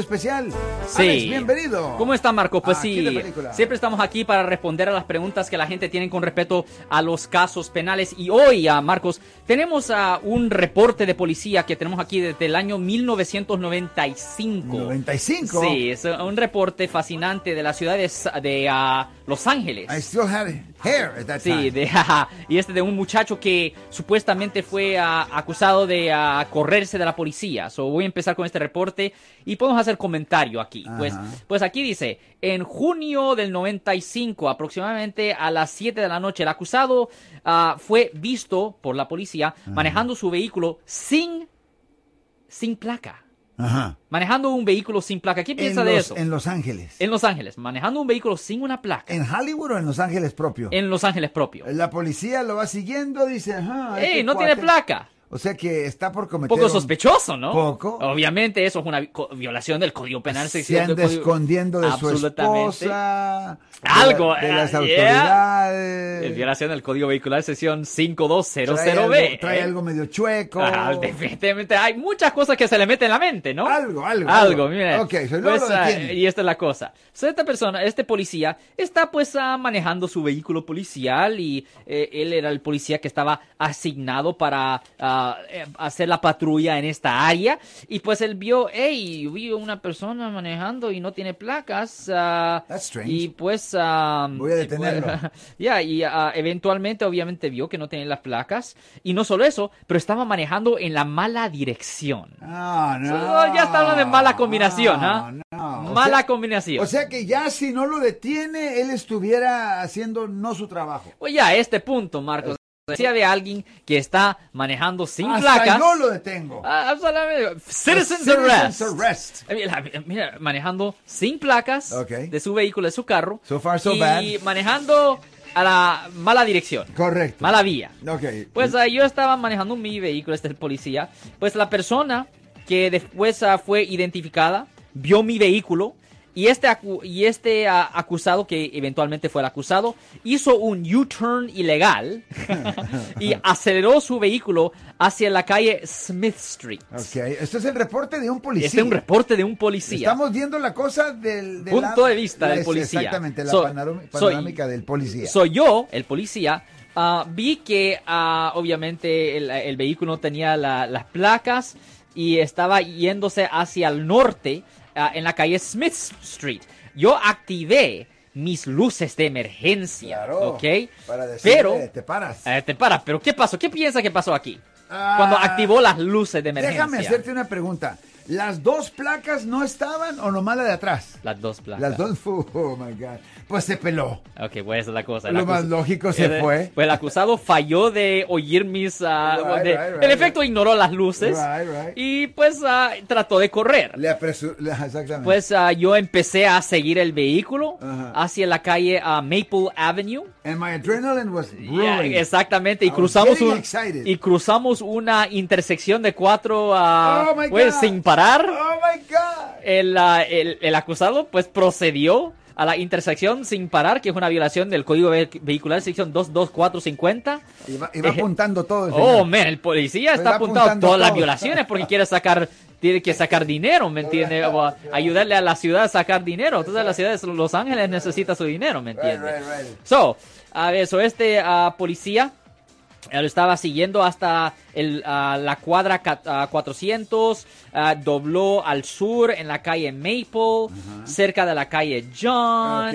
especial. Sí. Alex, bienvenido. ¿Cómo está Marco? Pues Aquí sí, siempre estamos aquí para responder a las preguntas que la gente tiene con respecto a los casos penales. Y hoy, a Marcos, tenemos a un reporte de policía que tenemos aquí desde el año 1995. 95. Sí, es un reporte fascinante de la ciudad de, de, ah, Los Ángeles. I still had hair at that Sí, time. de, y este de un muchacho que supuestamente fue ah, acusado de ah, correrse de la policía. So, voy a empezar con este reporte y podemos hacer comentario aquí. Pues, Ajá. pues aquí dice, en junio del 95, aproximadamente a las 7 de la noche, el acusado ah, fue visto por la policía manejando su vehículo sin, sin placa. Ajá. Manejando un vehículo sin placa. ¿Qué En piensa de los, eso? en Los Ángeles. En Los Ángeles, manejando un vehículo sin una placa. ¿En Hollywood o en Los Ángeles propio? En Los Ángeles propio. La policía lo va siguiendo, dice, ajá. ¡Ey, este no tiene placa! O sea que está por Un cometer poco un- sospechoso, ¿no? Poco. Obviamente eso es una violación del Código Penal. Se anda escondiendo de su esposa. Algo, De, las ah, yeah. autoridades. Es violación del Código Vehicular sección Trae 5200B. algo, trae ¿eh? algo medio chueco. Ah, definitivamente hay muchas cosas que se le meten en la mente, ¿no? Algo, algo, Algo, algo. mira. Ok, so Pues, detienen. y esta es la cosa. So, esta persona, este policía, está pues ah, manejando su vehículo policial y eh, él era el policía que estaba asignado para ah, eh, hacer la patrulla en esta área. Y pues él vio, hey, vi una persona manejando y no tiene placas. ah, That's strange. y pues... ah, Voy a pues, detenerlo. Ya, y ah, eventualmente obviamente vio que no tenía las placas. Y no solo eso, pero estaba manejando en la mala dirección. Ah, no. So, ya está hablando de mala combinación, ¿ah? No, no. O Mala sea- combinación. O sea que ya si no lo detiene, él estuviera haciendo no su trabajo. Oye, a este punto, Marcos, decía de alguien que está manejando sin Hasta placas. yo lo detengo. Ah, absolutamente. Citizens Citizens arrest. arrest. Eh, Mira, manejando sin placas Ok. de su vehículo, de su carro. So far, so y bad. manejando a la mala dirección. Correcto. Mala vía. Ok. Pues ah, yo estaba manejando mi vehículo, este es el policía. Pues la persona que después ah, fue identificada vio mi vehículo y este, acu- y este ah, acusado, que eventualmente fue el acusado, hizo un U-turn ilegal y aceleró su vehículo hacia la calle Smith Street. Ok, esto es el reporte de un policía. Este es un reporte de un policía. Estamos viendo la cosa del, del Punto de vista del policía. Exactamente, la So- panoram- soy- panorámica del policía. Soy yo, el policía. ah, vi que ah, obviamente el, el vehículo no tenía la- las placas y estaba yéndose hacia el norte ah, en la calle Smith Street. Yo activé mis luces de emergencia, claro. ¿ok? Para decirle, Pero, te paras. eh, te para, pero ¿qué pasó? ¿Qué piensa que pasó aquí? Ah, Cuando activó las luces de emergencia. Déjame hacerte una pregunta. ¿Las dos placas no estaban o nomás la de atrás? Las dos placas. Las dos, oh my God. Pues se peló. Ok, pues esa es la cosa. Lo más lógico se el- fue. Pues el acusado falló de oír mis... ah, Right, de- right, right, en efecto, ignoró las luces. Right, right. Y pues ah, trató de correr. Le apresuró. Exactamente. Pues ah, yo empecé a seguir el vehículo Ajá. hacia la calle Maple Avenue. And my adrenaline was brewing. exactamente, y I cruzamos un, y cruzamos una intersección de cuatro Oh my pues, God. sin parar. Oh my God. El, el, el acusado pues procedió a la intersección sin parar, que es una violación del Código Ve- Vehicular sección 22450. Iba, iba Eh, apuntando todo. el Oh, man, el policía Pues está va apuntando apuntando todas las todo. violaciones porque quiere sacar, tiene que sacar dinero, ¿me entiende? O a- ayudarle a la ciudad a sacar dinero. Entonces la ciudad de Los Ángeles necesita su dinero, ¿me Right, entiende? right, right. So, a ver, so este ah, policía lo estaba siguiendo hasta el, la cuadra ca- ah, 400, ah, dobló al sur en la calle Maple, cerca de la calle John.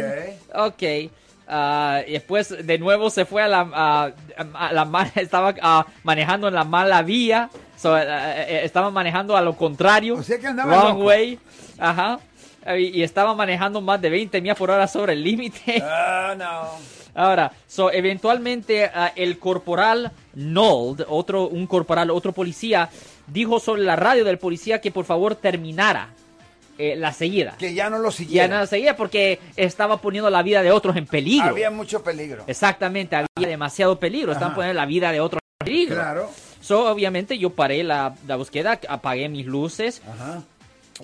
Ok. Ah, y después de nuevo se fue a la, a- la estaba ah, manejando en la mala vía, so, ah, eh, estaba manejando a lo contrario, O sea que andaba wrong loco. way, ajá, y, y estaba manejando más de 20 millas por hora sobre el límite. Ah, no. Ahora, so, eventualmente ah, el corporal Nold, otro, un corporal, otro policía, dijo sobre la radio del policía que por favor terminara eh, la seguida. Que ya no lo Ya siguieron. no la seguía porque estaba poniendo la vida de otros en peligro. Había mucho peligro. Exactamente, había demasiado peligro. Estaban Ajá. poniendo la vida de otros en peligro. Claro. So, obviamente yo paré la, la búsqueda, apagué mis luces Ajá.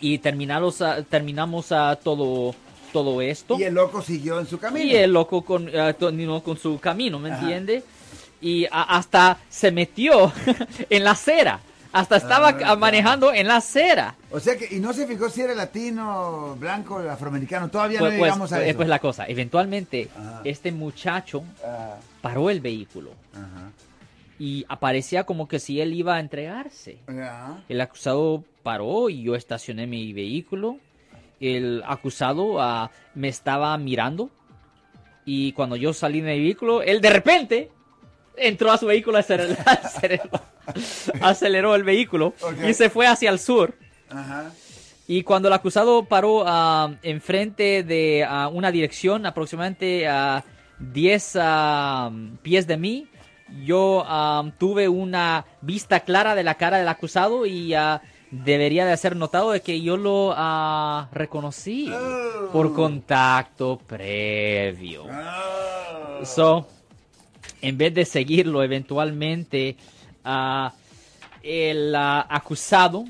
y terminamos, terminamos ah, todo, todo esto. Y el loco siguió en su camino. Y el loco con, continuó con su camino, ¿me Ajá. entiende? Y a- hasta se metió en la acera. Hasta estaba Ah, claro. manejando en la acera. O sea que, y no se fijó si era latino, blanco, afroamericano. Todavía Pues, no pues, llegamos a pues, eso. pues la cosa, eventualmente Ajá. este muchacho Ah, paró el vehículo ajá. y aparecía como que si él iba a entregarse. El acusado paró y yo estacioné mi vehículo. El acusado ah, me estaba mirando y cuando yo salí de mi vehículo, él de repente entró a su vehículo, aceleró, aceleró, aceleró el vehículo y se fue hacia el sur. Ajá. Y cuando el acusado paró ah, enfrente de ah, una dirección aproximadamente a 10 ah, pies de mí, yo tuve una vista clara de la cara del acusado y debería de ser notado de que yo lo ah, reconocí Oh. por contacto previo. Ah. So, en vez de seguirlo eventualmente, ah, el acusado,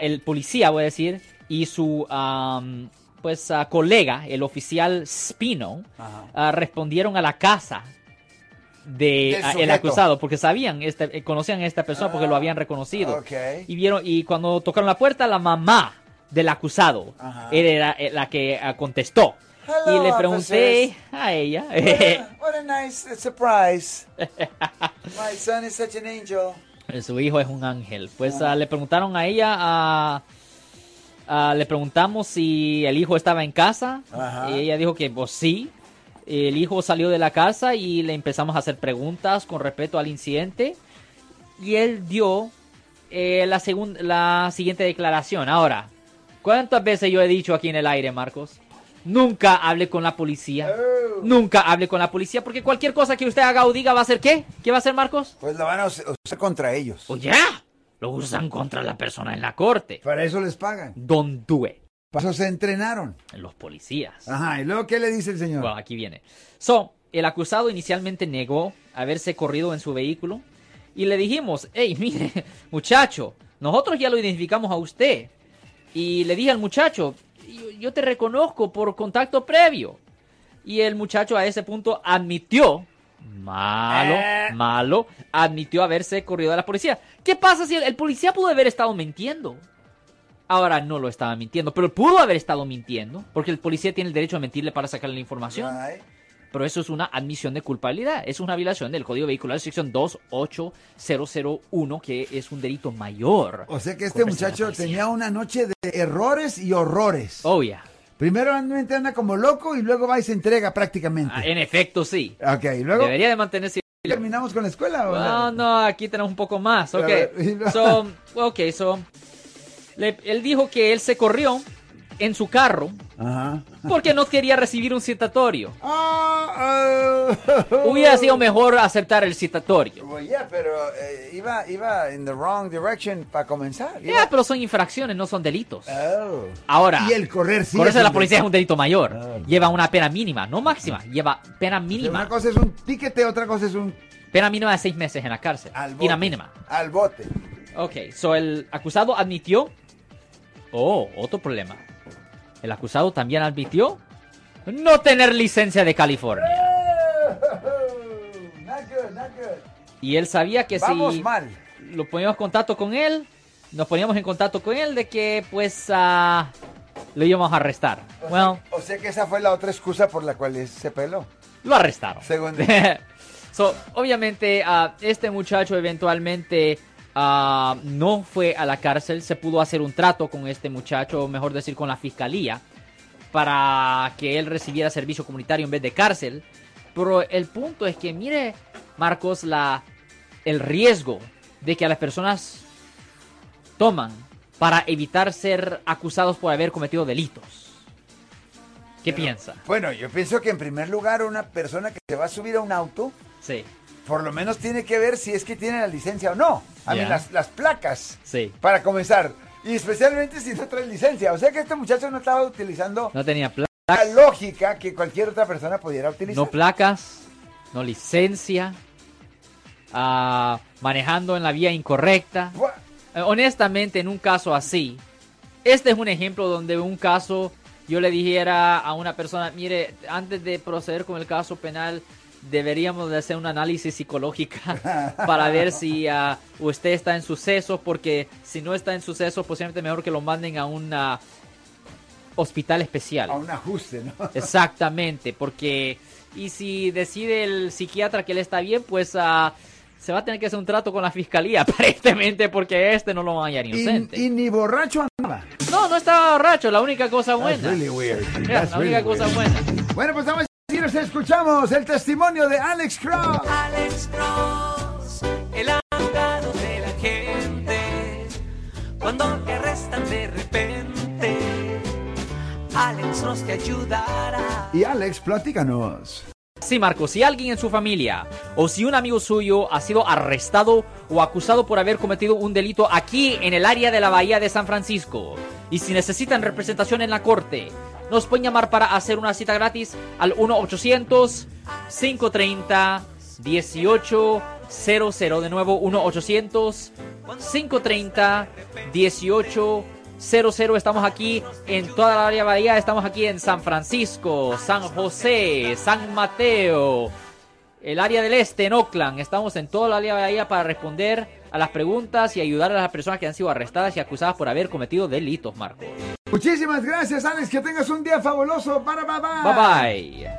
el policía, voy a decir, y su pues colega, el oficial Spino, respondieron a la casa de ah, el acusado porque sabían este, conocían a esta persona porque lo habían reconocido Ok. y vieron y cuando tocaron la puerta la mamá del acusado Ajá. era eh, la que ah, contestó Hello, y le pregunté officers. a ella What a, what a nice uh, surprise. My son is such an angel. Su hijo es un ángel. Pues ah, le preguntaron a ella, ah, ah, le preguntamos si el hijo estaba en casa. Y ella dijo que pues sí. El hijo salió de la casa y le empezamos a hacer preguntas con respecto al incidente. Y él dio eh, la, la siguiente declaración. Ahora, ¿cuántas veces yo he dicho aquí en el aire, Marcos? Nunca hable con la policía. Oh. Nunca hable con la policía porque cualquier cosa que usted haga o diga va a ser qué? ¿Qué va a hacer, Marcos? Pues lo van a us- usar contra ellos. O ya, lo usan contra la persona en la corte. Para eso les pagan. Don't do it. Eso se entrenaron. Los policías. Ajá. ¿Y luego qué le dice el señor? Bueno, aquí viene. So, el acusado inicialmente negó haberse corrido en su vehículo y le dijimos, hey, mire, muchacho, nosotros ya lo identificamos a usted. Y le dije al muchacho, yo, yo te reconozco por contacto previo. Y el muchacho a ese punto admitió, malo, Eh. malo, admitió haberse corrido de la policía. ¿Qué pasa si el, el policía pudo haber estado mintiendo? Ahora no lo estaba mintiendo, pero pudo haber estado mintiendo, porque el policía tiene el derecho a mentirle para sacarle la información. Right. Pero eso es una admisión de culpabilidad. Es una violación del Código Vehicular sección 28001, que es un delito mayor. O sea que este muchacho tenía una noche de errores y horrores. Oh, yeah. Primeramente anda como loco y luego va y se entrega prácticamente. Ah, en efecto, sí. Ok, y luego Debería de mantenerse... terminamos con la escuela. ¿o? No, no, aquí tenemos un poco más. Ok, so, ok, so... le- él dijo que él se corrió en su carro Ajá. porque no quería recibir un citatorio. Ah, oh. Hubiera sido mejor aceptar el citatorio. Well, yeah, pero eh, iba, iba in the wrong direction para comenzar. Ya, Iba- pero son infracciones, no son delitos. Oh. Ahora, Y el correr sí. correrse es de la policía es un delito mayor. Ah. Lleva una pena mínima, no máxima, lleva pena Una mínima. cosa es un tiquete, otra cosa es un Pena mínima de seis meses en la cárcel. al Y bote. la mínima. Al bote. Ok, so el acusado admitió. Oh, otro problema. El acusado también admitió no tener licencia de California. Not good, not good. Y él sabía que Vamos si mal. lo poníamos en contacto con él, nos poníamos en contacto con él de que pues ah, lo íbamos a arrestar. O, Well, sea, o sea que esa fue la otra excusa por la cual se peló. lo arrestaron. Según so, obviamente, ah, este muchacho eventualmente ah, no fue a la cárcel. Se pudo hacer un trato con este muchacho, o mejor decir, con la fiscalía, para que él recibiera servicio comunitario en vez de cárcel. Pero el punto es que, mire, Marcos, la, el riesgo de que a las personas toman para evitar ser acusados por haber cometido delitos. ¿Qué Pero- piensa? Bueno, yo pienso que en primer lugar una persona que se va a subir a un auto, Sí, por lo menos tiene que ver si es que tiene la licencia o no. A mí Ya. las, las placas, sí. para comenzar. Y especialmente si no trae licencia. O sea que este muchacho no estaba utilizando No tenía pla- la lógica que cualquier otra persona pudiera utilizar. no placas, no licencia, ah, manejando en la vía incorrecta. Eh, honestamente, en un caso así, este es un ejemplo donde un caso yo le dijera a una persona, mire, antes de proceder con el caso penal, deberíamos de hacer un análisis psicológica para ver si ah, usted está en sucesos, porque si no está en sucesos, posiblemente mejor que lo manden a un ah, hospital especial. A un ajuste, ¿no? Exactamente, porque y si decide el psiquiatra que él está bien, pues ah, se va a tener que hacer un trato con la fiscalía, aparentemente, porque este no lo va a hallar inocente. Y, y ni borracho andaba. No, no estaba borracho, la única cosa That's buena. really weird. That's la única cosa buena. Bueno, pues vamos decir, escuchamos el testimonio de Alex Cross. Alex Cross, el abogado de la gente. Cuando te arrestan de repente, Alex Cross te ayudará. Y Alex, platícanos. Sí, Marco, si alguien en su familia o si un amigo suyo ha sido arrestado o acusado por haber cometido un delito aquí en el área de la Bahía de San Francisco y si necesitan representación en la corte, nos pueden llamar para hacer una cita gratis al 1-800-530-1800. De nuevo, 1-800-530-1800. Estamos aquí en toda la área bahía. Estamos aquí en San Francisco, San José, San Mateo, el área del este, en Oakland. Estamos en toda la área bahía para responder a las preguntas y ayudar a las personas que han sido arrestadas y acusadas por haber cometido delitos, Marco. Muchísimas gracias, Alex. Que tengas un día fabuloso. Bye, bye, bye. Bye bye.